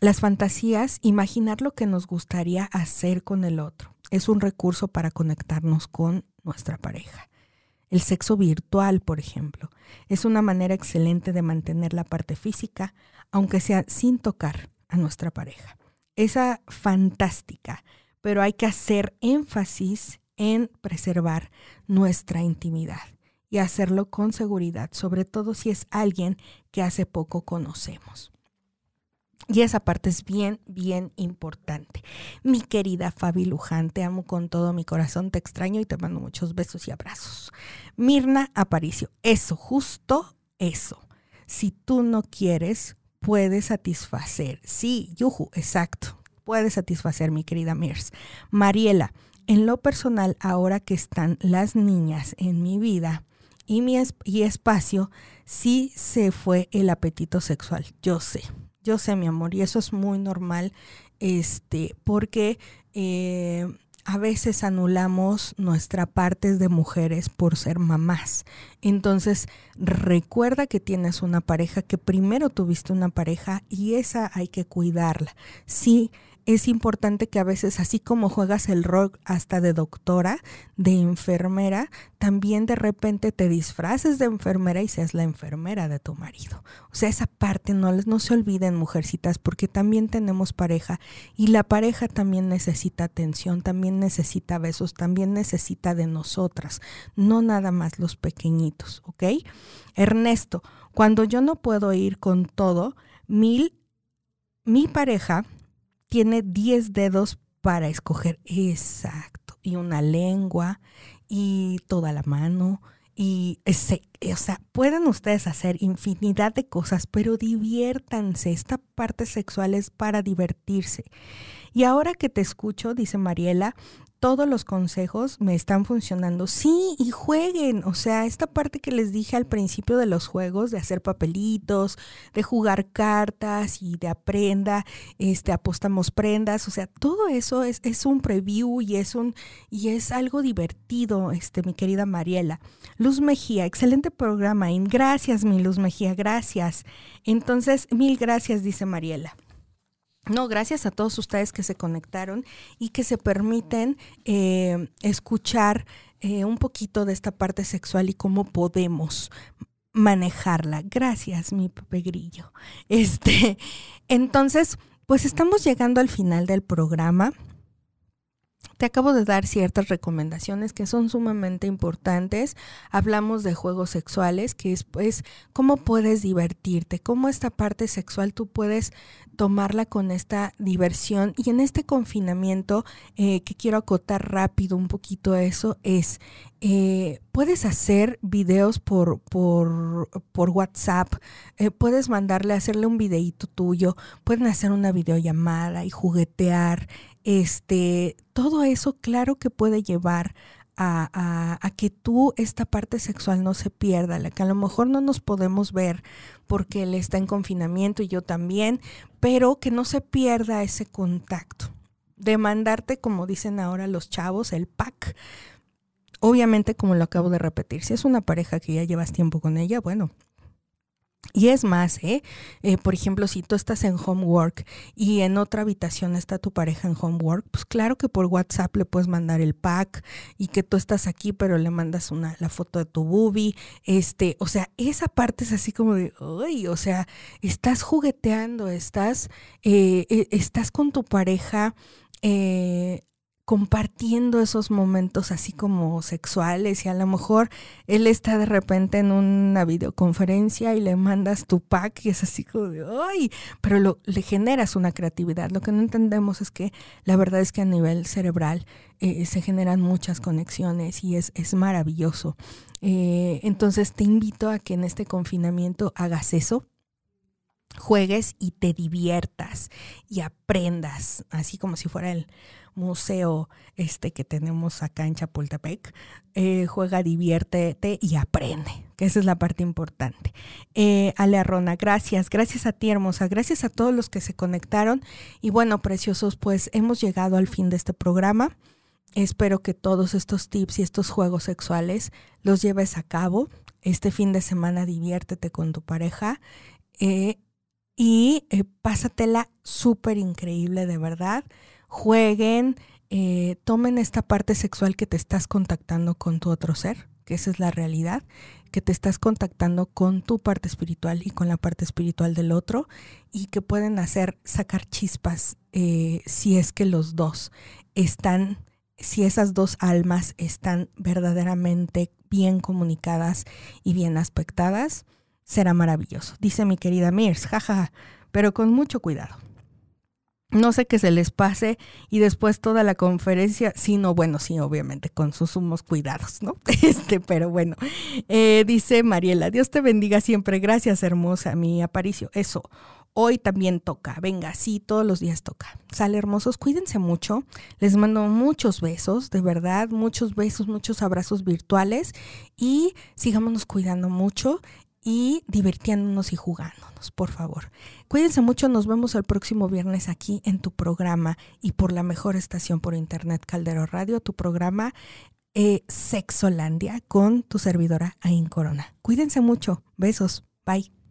Las fantasías, imaginar lo que nos gustaría hacer con el otro, es un recurso para conectarnos con nuestra pareja. El sexo virtual, por ejemplo, es una manera excelente de mantener la parte física, aunque sea sin tocar a nuestra pareja. Esa fantástica, pero hay que hacer énfasis en preservar nuestra intimidad y hacerlo con seguridad, sobre todo si es alguien que hace poco conocemos. Y esa parte es bien, bien importante. Mi querida Fabi Luján, te amo con todo mi corazón, te extraño y te mando muchos besos y abrazos. Mirna Aparicio, eso, justo eso. Si tú no quieres, puedes satisfacer. Sí, yuju, exacto. Puedes satisfacer, mi querida Mirs. Mariela, en lo personal, ahora que están las niñas en mi vida y mi y espacio, sí se fue el apetito sexual. Yo sé yo sé, mi amor, y eso es muy normal, este, porque eh, a veces anulamos nuestra parte de mujeres por ser mamás. Entonces, recuerda que tienes una pareja, que primero tuviste una pareja y esa hay que cuidarla. Sí, es importante que a veces, así como juegas el rol hasta de doctora, de enfermera, también de repente te disfraces de enfermera y seas la enfermera de tu marido. O sea, esa parte no, no se olviden, mujercitas, porque también tenemos pareja y la pareja también necesita atención, también necesita besos, también necesita de nosotras, no nada más los pequeñitos, ¿ok? Ernesto, cuando yo no puedo ir con todo, mil, mi pareja tiene 10 dedos para escoger. Exacto. Y una lengua y toda la mano. Y ese, o sea, pueden ustedes hacer infinidad de cosas, pero diviértanse. Esta parte sexual es para divertirse. Y ahora que te escucho, dice Mariela, todos los consejos me están funcionando. Sí, y jueguen. O sea, esta parte que les dije al principio de los juegos, de hacer papelitos, de jugar cartas y de aprenda, este, apostamos prendas. O sea, todo eso es, es un preview y es un, y es algo divertido, este, mi querida Mariela. Luz Mejía, excelente programa. Gracias, mi Luz Mejía, gracias. Entonces, mil gracias, dice Mariela. No, gracias a todos ustedes que se conectaron y que se permiten eh, escuchar eh, un poquito de esta parte sexual y cómo podemos manejarla. Gracias, mi pegrillo. Este, entonces, pues estamos llegando al final del programa. Te acabo de dar ciertas recomendaciones que son sumamente importantes. Hablamos de juegos sexuales, que es pues cómo puedes divertirte, cómo esta parte sexual tú puedes tomarla con esta diversión. Y en este confinamiento, eh, que quiero acotar rápido un poquito eso, es, eh, puedes hacer videos por, por, por WhatsApp, eh, puedes mandarle, hacerle un videíto tuyo, pueden hacer una videollamada y juguetear. Este, todo eso claro que puede llevar a, a, que tú esta parte sexual no se pierda, la que a lo mejor no nos podemos ver porque él está en confinamiento y yo también, pero que no se pierda ese contacto. De mandarte, como dicen ahora los chavos, el pack. Obviamente, como lo acabo de repetir, si es una pareja que ya llevas tiempo con ella, bueno, y es más, ¿eh? ¿eh? por ejemplo, si tú estás en homework y en otra habitación está tu pareja en homework, pues claro que por WhatsApp le puedes mandar el pack y que tú estás aquí, pero le mandas una, la foto de tu boobie. Este, o sea, esa parte es así como de, uy, o sea, estás jugueteando, estás, eh, eh, estás con tu pareja. Eh, compartiendo esos momentos así como sexuales y a lo mejor él está de repente en una videoconferencia y le mandas tu pack y es así como de ¡ay! Pero le generas una creatividad. Lo que no entendemos es que la verdad es que a nivel cerebral eh, se generan muchas conexiones y es, es maravilloso. Eh, entonces te invito a que en este confinamiento hagas eso juegues y te diviertas y aprendas, así como si fuera el museo este que tenemos acá en Chapultepec. Eh, juega, diviértete y aprende, que esa es la parte importante. Eh, Ale Arrona, gracias, gracias a ti hermosa, gracias a todos los que se conectaron y bueno, preciosos, pues hemos llegado al fin de este programa. Espero que todos estos tips y estos juegos sexuales los lleves a cabo. Este fin de semana diviértete con tu pareja. Eh, y eh, pásatela súper increíble, de verdad jueguen, eh, tomen esta parte sexual que te estás contactando con tu otro ser, que esa es la realidad, que te estás contactando con tu parte espiritual y con la parte espiritual del otro y que pueden hacer sacar chispas eh, si es que los dos están, si esas dos almas están verdaderamente bien comunicadas y bien aspectadas, será maravilloso. Dice mi querida Mirs, jaja, pero con mucho cuidado no sé qué se les pase y después toda la conferencia, sí, no, bueno, sí, obviamente, con sus sumos cuidados, ¿no? Este, pero bueno, eh, dice Mariela, Dios te bendiga siempre, gracias hermosa, mi Aparicio, eso, hoy también toca, venga, sí, todos los días toca. Sale hermosos, cuídense mucho, les mando muchos besos, de verdad, muchos besos, muchos abrazos virtuales y sigámonos cuidando mucho y divirtiéndonos y jugándonos, por favor. Cuídense mucho, nos vemos el próximo viernes aquí en tu programa y por la mejor estación por internet Caldero Radio, tu programa eh, Sexolandia con tu servidora Ain Corona. Cuídense mucho, besos, bye.